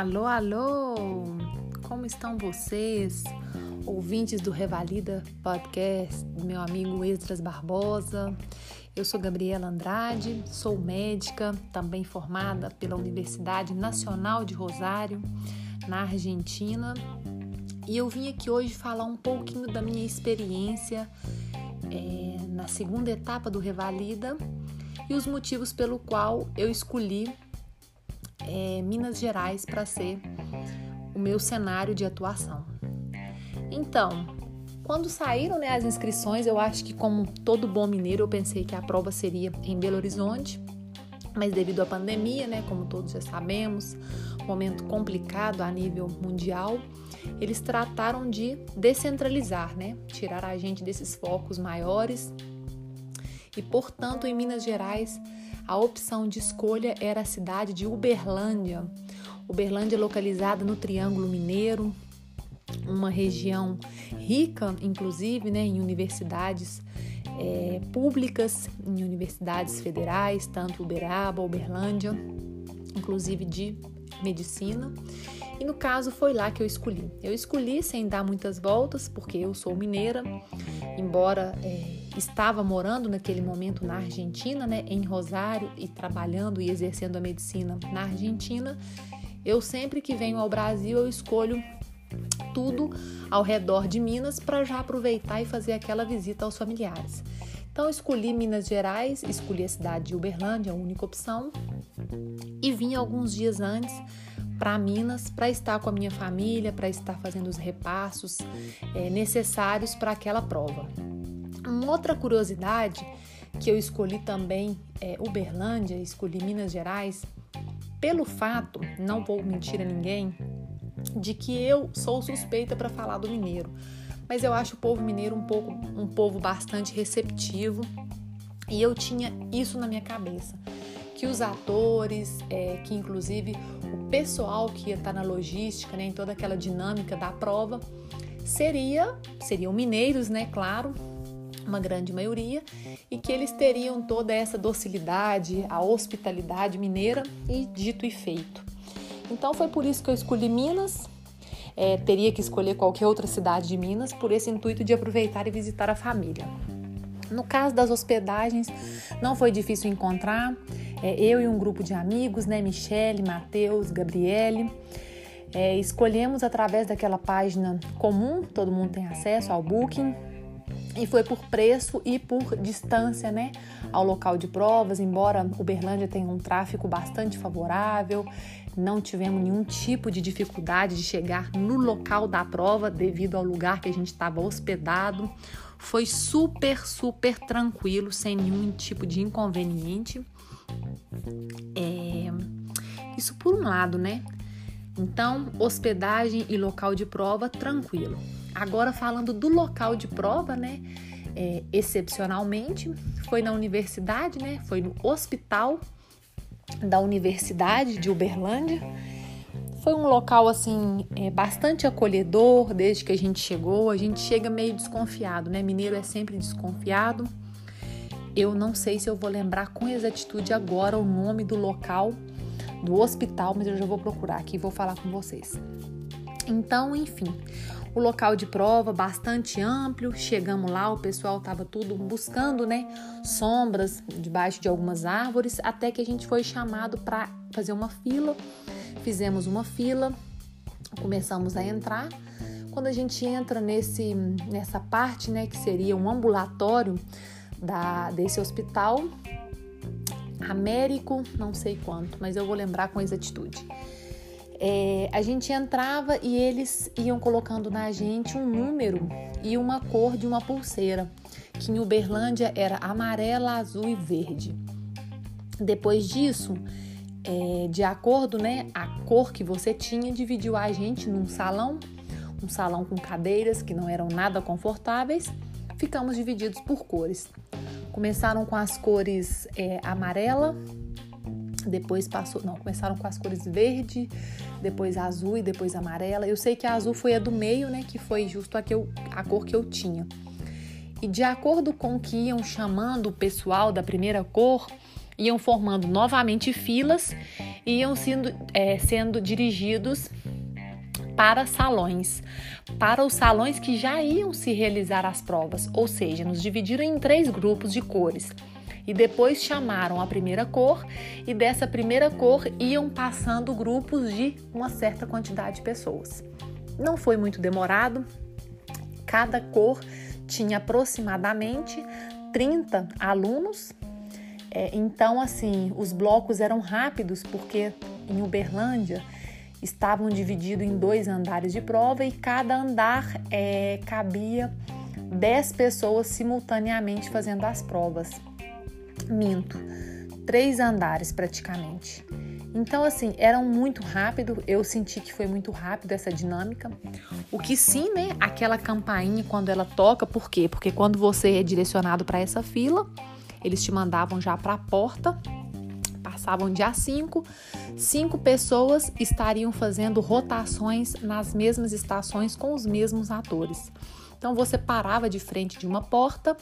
Alô, alô! Como estão vocês, ouvintes do Revalida Podcast, meu amigo Esdras Barbosa? Eu sou Gabriela Andrade, sou médica, também formada pela Universidade Nacional de Rosário, na Argentina, e eu vim aqui hoje falar um pouquinho da minha experiência é, na segunda etapa do Revalida e os motivos pelo qual eu escolhi é, Minas Gerais para ser o meu cenário de atuação. Então, quando saíram né, as inscrições, eu acho que, como todo bom mineiro, eu pensei que a prova seria em Belo Horizonte, mas devido à pandemia, né, como todos já sabemos, momento complicado a nível mundial, eles trataram de descentralizar, né, tirar a gente desses focos maiores e, portanto, em Minas Gerais a opção de escolha era a cidade de Uberlândia. Uberlândia é localizada no Triângulo Mineiro, uma região rica, inclusive, né, em universidades é, públicas, em universidades federais, tanto Uberaba, Uberlândia, inclusive de medicina. E no caso foi lá que eu escolhi. Eu escolhi sem dar muitas voltas, porque eu sou mineira, embora é, estava morando naquele momento na Argentina, né, em Rosário e trabalhando e exercendo a medicina na Argentina, eu sempre que venho ao Brasil eu escolho tudo ao redor de Minas para já aproveitar e fazer aquela visita aos familiares. Então escolhi Minas Gerais, escolhi a cidade de Uberlândia, a única opção, e vim alguns dias antes para Minas para estar com a minha família, para estar fazendo os repassos é, necessários para aquela prova. Uma outra curiosidade que eu escolhi também é Uberlândia, escolhi Minas Gerais, pelo fato, não vou mentir a ninguém, de que eu sou suspeita para falar do mineiro, mas eu acho o povo mineiro um pouco um povo bastante receptivo e eu tinha isso na minha cabeça que os atores, é, que inclusive o pessoal que ia estar na logística, né, em toda aquela dinâmica da prova, seria seriam mineiros, né, claro, uma grande maioria, e que eles teriam toda essa docilidade, a hospitalidade mineira e dito e feito. Então foi por isso que eu escolhi Minas. É, teria que escolher qualquer outra cidade de Minas por esse intuito de aproveitar e visitar a família. No caso das hospedagens, não foi difícil encontrar. É, eu e um grupo de amigos, né, Michele, Matheus, Gabriele, é, escolhemos através daquela página comum, todo mundo tem acesso ao Booking, e foi por preço e por distância, né, ao local de provas. Embora Uberlândia tenha um tráfego bastante favorável, não tivemos nenhum tipo de dificuldade de chegar no local da prova devido ao lugar que a gente estava hospedado. Foi super, super tranquilo, sem nenhum tipo de inconveniente. É... Isso por um lado, né? Então, hospedagem e local de prova tranquilo. Agora falando do local de prova, né? É, excepcionalmente, foi na universidade, né? Foi no hospital da Universidade de Uberlândia. Foi um local assim é, bastante acolhedor desde que a gente chegou. A gente chega meio desconfiado, né? Mineiro é sempre desconfiado. Eu não sei se eu vou lembrar com exatitude agora o nome do local do hospital, mas eu já vou procurar aqui e vou falar com vocês. Então, enfim, o local de prova bastante amplo. Chegamos lá, o pessoal estava tudo buscando, né, sombras debaixo de algumas árvores, até que a gente foi chamado para fazer uma fila. Fizemos uma fila, começamos a entrar. Quando a gente entra nesse nessa parte, né, que seria um ambulatório da desse hospital, Américo, não sei quanto, mas eu vou lembrar com exatitude é, a gente entrava e eles iam colocando na gente um número e uma cor de uma pulseira, que em Uberlândia era amarela, azul e verde. Depois disso, é, de acordo, né, a cor que você tinha dividiu a gente num salão, um salão com cadeiras que não eram nada confortáveis. Ficamos divididos por cores. Começaram com as cores é, amarela, depois passou, não, começaram com as cores verde, depois azul e depois amarela. Eu sei que a azul foi a do meio, né, que foi justo a, que eu, a cor que eu tinha. E de acordo com que iam chamando o pessoal da primeira cor, iam formando novamente filas iam sendo, é, sendo dirigidos para salões, para os salões que já iam se realizar as provas, ou seja, nos dividiram em três grupos de cores e depois chamaram a primeira cor e dessa primeira cor iam passando grupos de uma certa quantidade de pessoas. Não foi muito demorado, cada cor tinha aproximadamente 30 alunos. É, então, assim, os blocos eram rápidos porque em Uberlândia estavam divididos em dois andares de prova e cada andar é, cabia 10 pessoas simultaneamente fazendo as provas. Minto, três andares praticamente. Então, assim, era muito rápido, eu senti que foi muito rápido essa dinâmica. O que sim, né? Aquela campainha quando ela toca, por quê? Porque quando você é direcionado para essa fila, eles te mandavam já para a porta, passavam dia 5, cinco pessoas estariam fazendo rotações nas mesmas estações com os mesmos atores. Então você parava de frente de uma porta,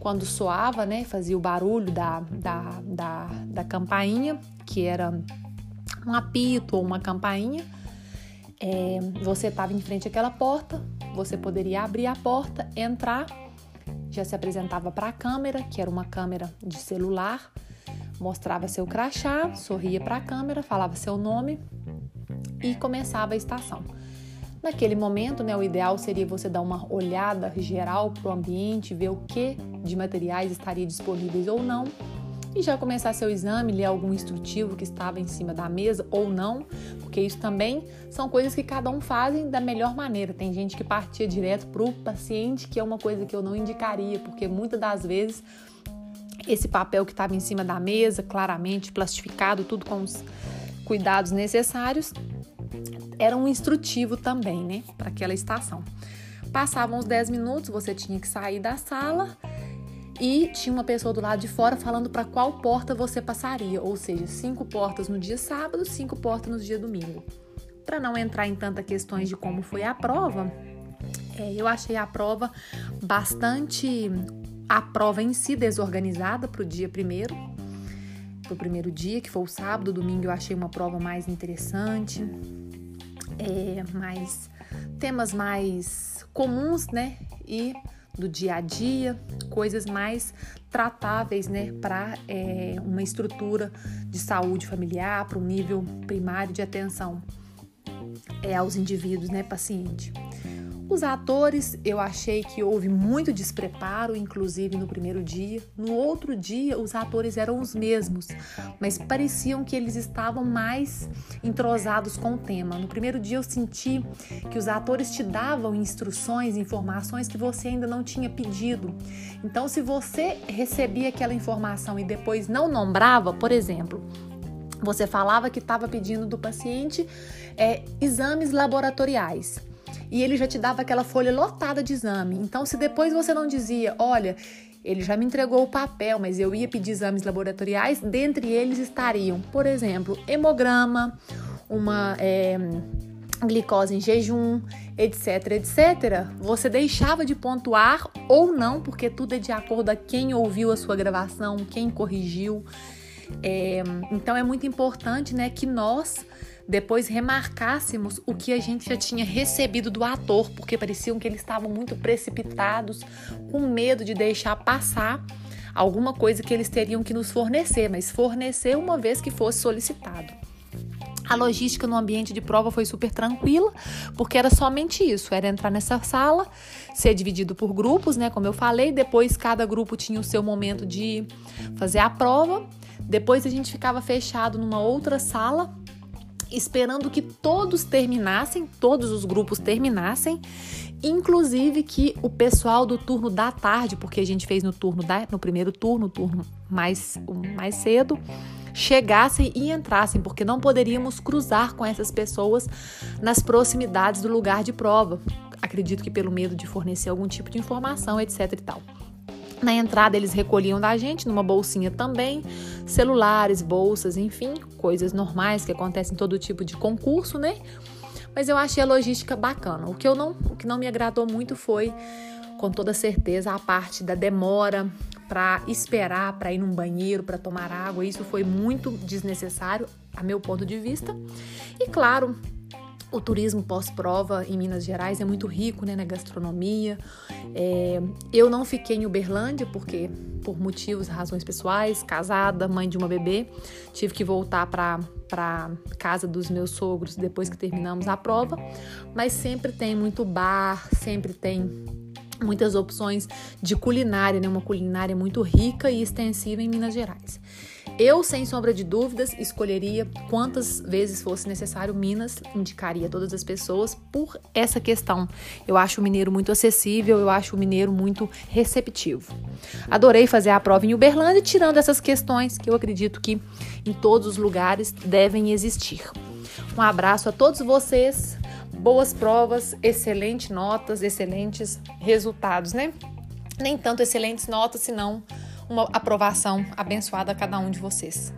quando soava, né, fazia o barulho da, da, da, da campainha, que era um apito ou uma campainha, é, você estava em frente àquela porta, você poderia abrir a porta, entrar, já se apresentava para a câmera, que era uma câmera de celular, mostrava seu crachá, sorria para a câmera, falava seu nome e começava a estação. Naquele momento, né, o ideal seria você dar uma olhada geral para o ambiente, ver o que de materiais estaria disponíveis ou não, e já começar seu exame, ler algum instrutivo que estava em cima da mesa ou não, porque isso também são coisas que cada um fazem da melhor maneira. Tem gente que partia direto para o paciente, que é uma coisa que eu não indicaria, porque muitas das vezes esse papel que estava em cima da mesa, claramente plastificado, tudo com os cuidados necessários, era um instrutivo também, né, para aquela estação. Passavam os 10 minutos, você tinha que sair da sala e tinha uma pessoa do lado de fora falando para qual porta você passaria, ou seja, cinco portas no dia sábado, cinco portas no dia domingo. Para não entrar em tantas questões de como foi a prova, é, eu achei a prova bastante a prova em si desorganizada para o dia primeiro, para o primeiro dia, que foi o sábado, domingo eu achei uma prova mais interessante é, mais temas mais comuns, né? E do dia a dia, coisas mais tratáveis, né, para é, uma estrutura de saúde familiar, para um nível primário de atenção é, aos indivíduos, né, paciente. Os atores, eu achei que houve muito despreparo, inclusive no primeiro dia. No outro dia, os atores eram os mesmos, mas pareciam que eles estavam mais entrosados com o tema. No primeiro dia, eu senti que os atores te davam instruções, informações que você ainda não tinha pedido. Então, se você recebia aquela informação e depois não nombrava, por exemplo, você falava que estava pedindo do paciente é, exames laboratoriais e ele já te dava aquela folha lotada de exame. Então, se depois você não dizia, olha, ele já me entregou o papel, mas eu ia pedir exames laboratoriais, dentre eles estariam, por exemplo, hemograma, uma é, glicose em jejum, etc, etc. Você deixava de pontuar ou não, porque tudo é de acordo a quem ouviu a sua gravação, quem corrigiu. É, então é muito importante, né, que nós depois remarcássemos o que a gente já tinha recebido do ator, porque pareciam que eles estavam muito precipitados, com medo de deixar passar alguma coisa que eles teriam que nos fornecer, mas fornecer uma vez que fosse solicitado. A logística no ambiente de prova foi super tranquila, porque era somente isso: era entrar nessa sala, ser dividido por grupos, né? Como eu falei, depois cada grupo tinha o seu momento de fazer a prova. Depois a gente ficava fechado numa outra sala esperando que todos terminassem, todos os grupos terminassem, inclusive que o pessoal do turno da tarde, porque a gente fez no turno da, no primeiro turno, turno mais mais cedo, chegassem e entrassem, porque não poderíamos cruzar com essas pessoas nas proximidades do lugar de prova. Acredito que pelo medo de fornecer algum tipo de informação, etc e tal. Na entrada, eles recolhiam da gente numa bolsinha também, celulares, bolsas, enfim, coisas normais que acontecem em todo tipo de concurso, né? Mas eu achei a logística bacana. O que eu não, o que não me agradou muito foi, com toda certeza, a parte da demora para esperar para ir num banheiro, para tomar água. Isso foi muito desnecessário. a meu ponto de vista. E claro, o turismo pós-prova em Minas Gerais é muito rico né, na gastronomia. É, eu não fiquei em Uberlândia porque, por motivos, razões pessoais, casada, mãe de uma bebê, tive que voltar para para casa dos meus sogros depois que terminamos a prova, mas sempre tem muito bar, sempre tem muitas opções de culinária, né? Uma culinária muito rica e extensiva em Minas Gerais. Eu, sem sombra de dúvidas, escolheria quantas vezes fosse necessário Minas, indicaria todas as pessoas por essa questão. Eu acho o mineiro muito acessível, eu acho o mineiro muito receptivo. Adorei fazer a prova em Uberlândia, tirando essas questões que eu acredito que em todos os lugares devem existir. Um abraço a todos vocês, boas provas, excelentes notas, excelentes resultados, né? Nem tanto excelentes notas, senão uma aprovação abençoada a cada um de vocês.